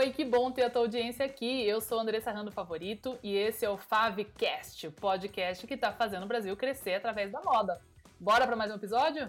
oi, que bom ter a tua audiência aqui. Eu sou Andressa Rando Favorito e esse é o Favcast, o podcast que está fazendo o Brasil crescer através da moda. Bora para mais um episódio?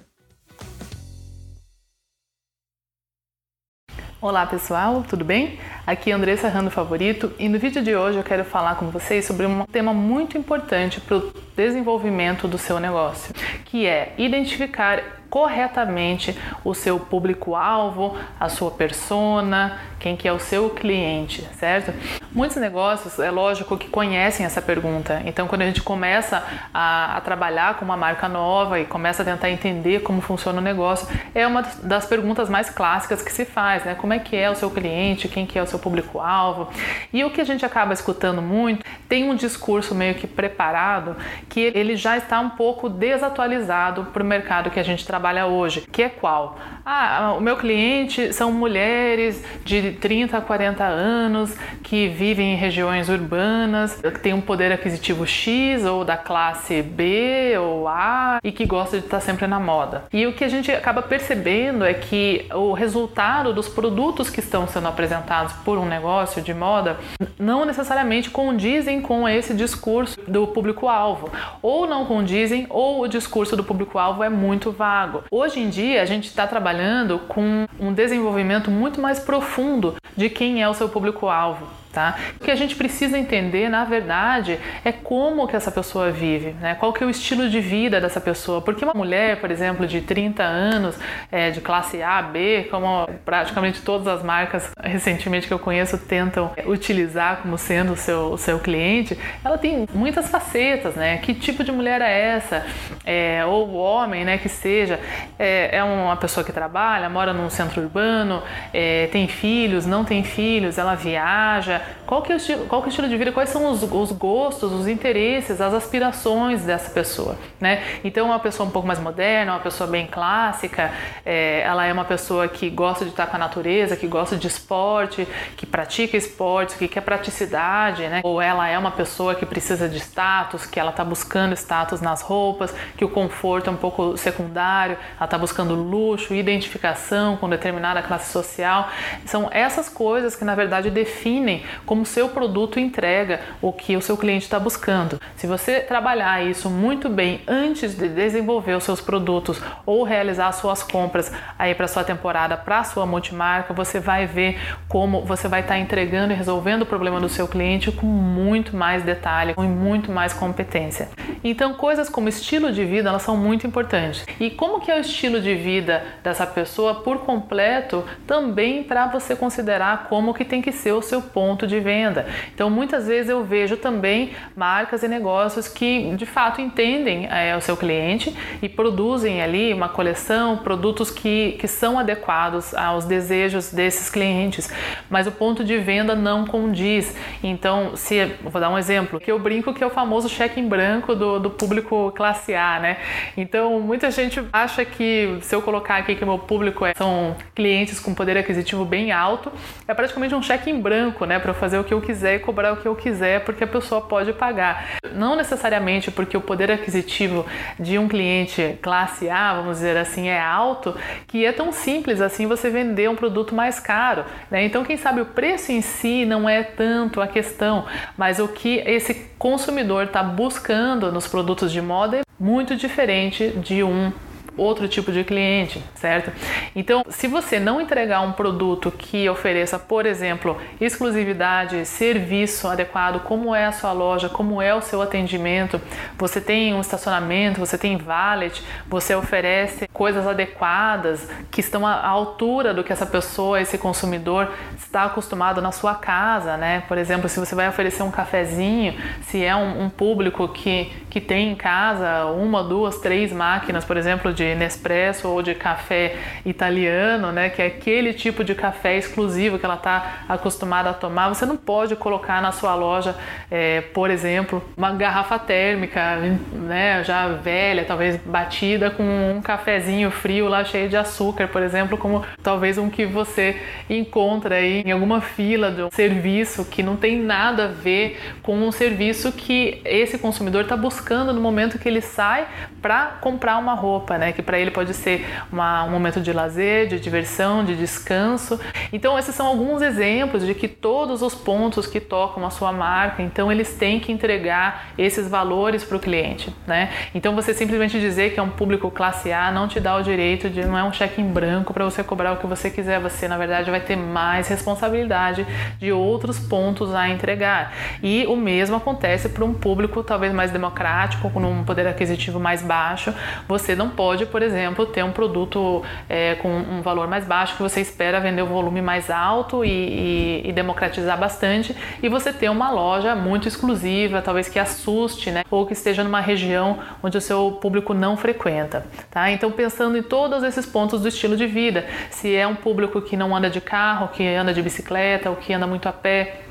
Olá pessoal, tudo bem? Aqui é Andressa Rando Favorito e no vídeo de hoje eu quero falar com vocês sobre um tema muito importante para o desenvolvimento do seu negócio, que é identificar corretamente o seu público-alvo, a sua persona, quem que é o seu cliente, certo? Muitos negócios, é lógico que conhecem essa pergunta. Então, quando a gente começa a, a, trabalhar com uma marca nova e começa a tentar entender como funciona o negócio, é uma das perguntas mais clássicas que se faz, né? Como é que é o seu cliente, quem que é o seu público-alvo? E o que a gente acaba escutando muito, tem um discurso meio que preparado que ele já está um pouco desatualizado para o mercado que a gente trabalha hoje, que é qual? Ah, o meu cliente são mulheres de 30 a 40 anos que vivem em regiões urbanas, que têm um poder aquisitivo X ou da classe B ou A e que gosta de estar sempre na moda. E o que a gente acaba percebendo é que o resultado dos produtos que estão sendo apresentados por um negócio de moda não necessariamente condizem com esse discurso do público-alvo, ou não condizem, ou o discurso do público-alvo é muito vago. Hoje em dia, a gente está trabalhando com um desenvolvimento muito mais profundo de quem é o seu público-alvo. Tá? O que a gente precisa entender, na verdade, é como que essa pessoa vive, né? qual que é o estilo de vida dessa pessoa. Porque uma mulher, por exemplo, de 30 anos, é, de classe A, B, como praticamente todas as marcas recentemente que eu conheço tentam utilizar como sendo o seu, o seu cliente, ela tem muitas facetas, né? Que tipo de mulher é essa? É, ou homem, né, que seja, é, é uma pessoa que trabalha, mora num centro urbano, é, tem filhos, não tem filhos, ela viaja, qual que é o estilo, qual que é o estilo de vida, quais são os, os gostos, os interesses, as aspirações dessa pessoa, né? Então, uma pessoa um pouco mais moderna, uma pessoa bem clássica, é, ela é uma pessoa que gosta de estar com a natureza, que gosta de esporte, que pratica esporte, que quer praticidade, né? Ou ela é uma pessoa que precisa de status, que ela está buscando status nas roupas, que o conforto é um pouco secundário, ela está buscando luxo, identificação com determinada classe social. São essas coisas que na verdade definem como seu produto entrega o que o seu cliente está buscando. Se você trabalhar isso muito bem antes de desenvolver os seus produtos ou realizar suas compras aí para sua temporada, para sua multimarca, você vai ver como você vai estar tá entregando e resolvendo o problema do seu cliente com muito mais detalhe, com muito mais competência. Então, coisas como estilo de vida, elas são muito importantes. E como que é o estilo de vida dessa pessoa por completo, também para você considerar como que tem que ser o seu ponto ponto de venda. Então, muitas vezes eu vejo também marcas e negócios que de fato entendem é, o seu cliente e produzem ali uma coleção, produtos que, que são adequados aos desejos desses clientes, mas o ponto de venda não condiz. Então, se vou dar um exemplo, que eu brinco que é o famoso cheque em branco do, do público classe A, né? Então, muita gente acha que se eu colocar aqui que meu público é, são clientes com poder aquisitivo bem alto, é praticamente um cheque em branco, né? para fazer o que eu quiser e cobrar o que eu quiser, porque a pessoa pode pagar. Não necessariamente porque o poder aquisitivo de um cliente classe A, vamos dizer assim, é alto, que é tão simples assim você vender um produto mais caro. Né? Então, quem sabe o preço em si não é tanto a questão, mas o que esse consumidor está buscando nos produtos de moda é muito diferente de um outro tipo de cliente, certo? Então, se você não entregar um produto que ofereça, por exemplo, exclusividade, serviço adequado, como é a sua loja, como é o seu atendimento, você tem um estacionamento, você tem valet, você oferece coisas adequadas que estão à altura do que essa pessoa, esse consumidor está acostumado na sua casa, né? Por exemplo, se você vai oferecer um cafezinho, se é um, um público que, que tem em casa uma, duas, três máquinas, por exemplo, de Nespresso ou de café italiano, né, que é aquele tipo de café exclusivo que ela está acostumada a tomar, você não pode colocar na sua loja, é, por exemplo, uma garrafa térmica, né, já velha, talvez batida, com um cafezinho frio lá cheio de açúcar, por exemplo, como talvez um que você encontra aí em alguma fila de um serviço que não tem nada a ver com um serviço que esse consumidor está buscando no momento que ele sai para comprar uma roupa, né? Né? Que para ele pode ser uma, um momento de lazer, de diversão, de descanso. Então esses são alguns exemplos de que todos os pontos que tocam a sua marca, então eles têm que entregar esses valores para o cliente, né? Então você simplesmente dizer que é um público classe A não te dá o direito de não é um cheque em branco para você cobrar o que você quiser. Você na verdade vai ter mais responsabilidade de outros pontos a entregar. E o mesmo acontece para um público talvez mais democrático, com um poder aquisitivo mais baixo. Você não pode, por exemplo, ter um produto é, com um valor mais baixo que você espera vender o volume mais alto e, e, e democratizar bastante e você ter uma loja muito exclusiva, talvez que assuste, né? Ou que esteja numa região onde o seu público não frequenta, tá? Então pensando em todos esses pontos do estilo de vida, se é um público que não anda de carro, que anda de bicicleta ou que anda muito a pé,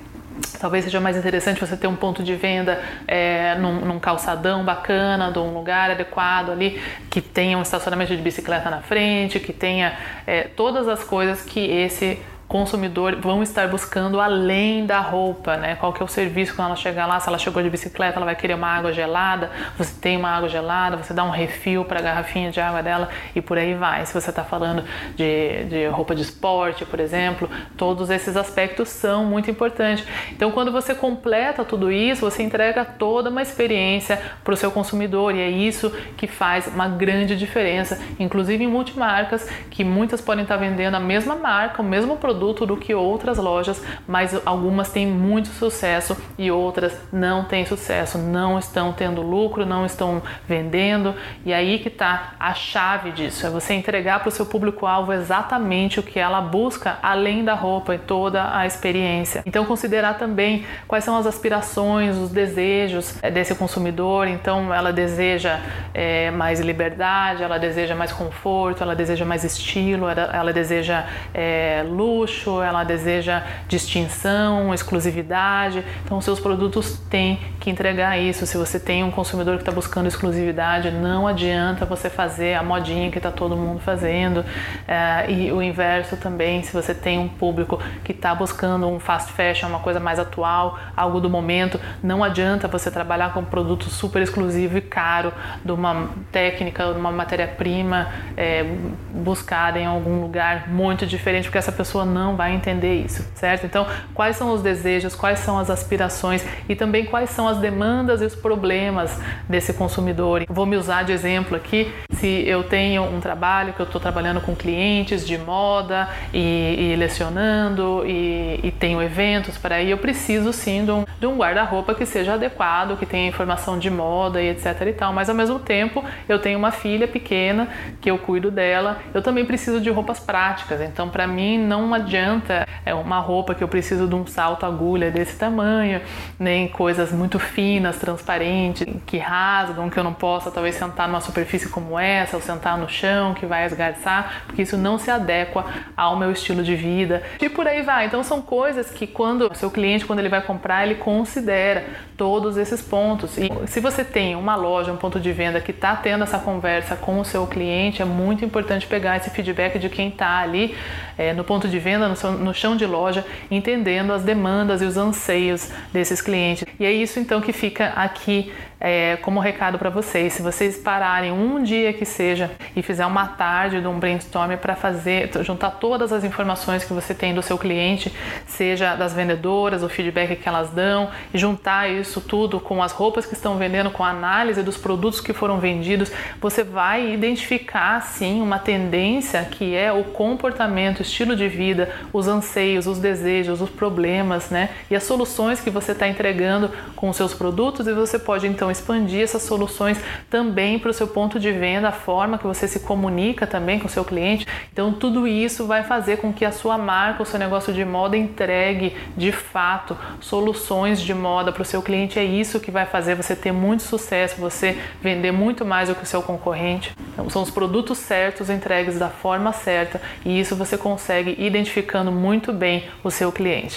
Talvez seja mais interessante você ter um ponto de venda é, num, num, calçadão bacana, de um lugar adequado ali, que tenha um estacionamento de bicicleta na frente, que tenha é, todas as coisas que esse consumidor vão estar buscando além da roupa, né? Qual que é o serviço quando ela chegar lá? Se ela chegou de bicicleta, ela vai querer uma água gelada. Você tem uma água gelada, você dá um refil para a garrafinha de água dela e por aí vai. Se você está falando de, de roupa de esporte, por exemplo, todos esses aspectos são muito importantes. Então, quando você completa tudo isso, você entrega toda uma experiência para o seu consumidor e é isso que faz uma grande diferença, inclusive em multimarcas, que muitas podem estar vendendo a mesma marca, o mesmo produto produto do que outras lojas, mas algumas têm muito sucesso e outras não têm sucesso, não estão tendo lucro, não estão vendendo. E aí que está a chave disso, é você entregar para o seu público-alvo exatamente o que ela busca, além da roupa e toda a experiência. Então considerar também quais são as aspirações, os desejos é, desse consumidor. Então ela deseja é, mais liberdade, ela deseja mais conforto, ela deseja mais estilo, ela, deseja é, luxo luxo, ela deseja distinção, exclusividade. Então, seus produtos têm que entregar isso. Se você tem um consumidor que está buscando exclusividade, não adianta você fazer a modinha que está todo mundo fazendo. É, e o inverso também, se você tem um público que está buscando um fast fashion, uma coisa mais atual, algo do momento, não adianta você trabalhar com um produto super exclusivo e caro, de uma técnica, de uma matéria-prima é, buscada em algum lugar muito diferente, porque essa pessoa não vai entender isso, certo? Então, quais são os desejos, quais são as aspirações e também quais são as demandas e os problemas desse consumidor. Vou me usar de exemplo aqui, se eu tenho um trabalho que eu estou trabalhando com clientes de moda e, e lecionando e, e, tenho eventos para ir, eu preciso sim de um, um guarda-roupa que seja adequado, que tenha informação de moda e etc e tal, mas ao mesmo tempo eu tenho uma filha pequena que eu cuido dela, eu também preciso de roupas práticas, então para mim não adianta é uma roupa que eu preciso de um salto agulha desse tamanho, nem coisas muito finas, transparentes, que rasgam, que eu não possa talvez sentar numa superfície como essa, ou sentar no chão, que vai esgarçar, porque isso não se adequa ao meu estilo de vida. E por aí vai. Então são coisas que quando o seu cliente, quando ele vai comprar, ele considera todos esses pontos. E se você tem uma loja, um ponto de venda que está tendo essa conversa com o seu cliente, é muito importante pegar esse feedback de quem está ali é, no ponto de venda, no, no chão de loja, entendendo as demandas e os anseios desses clientes. E é isso então que fica aqui é, como recado para vocês. Se vocês pararem um dia que seja e fizer uma tarde de um brainstorm para fazer, juntar todas as informações que você tem do seu cliente, seja das vendedoras, o feedback que elas dão, e juntar isso tudo com as roupas que estão vendendo, com a análise dos produtos que foram vendidos, você vai identificar sim uma tendência que é o comportamento, estilo de vida, os anseios, os desejos, os problemas, né? E as soluções que você está entregando com os seus produtos, e você pode então expandir essas soluções também para o seu ponto de venda, a forma que você se comunica também com o seu cliente. Então, tudo isso vai fazer com que a sua marca, o seu negócio de moda entregue de fato soluções de moda para o seu cliente. É isso que vai fazer você ter muito sucesso, você vender muito mais do que o seu concorrente. Então, são os produtos certos entregues da forma certa e isso você consegue identificando muito bem o seu cliente.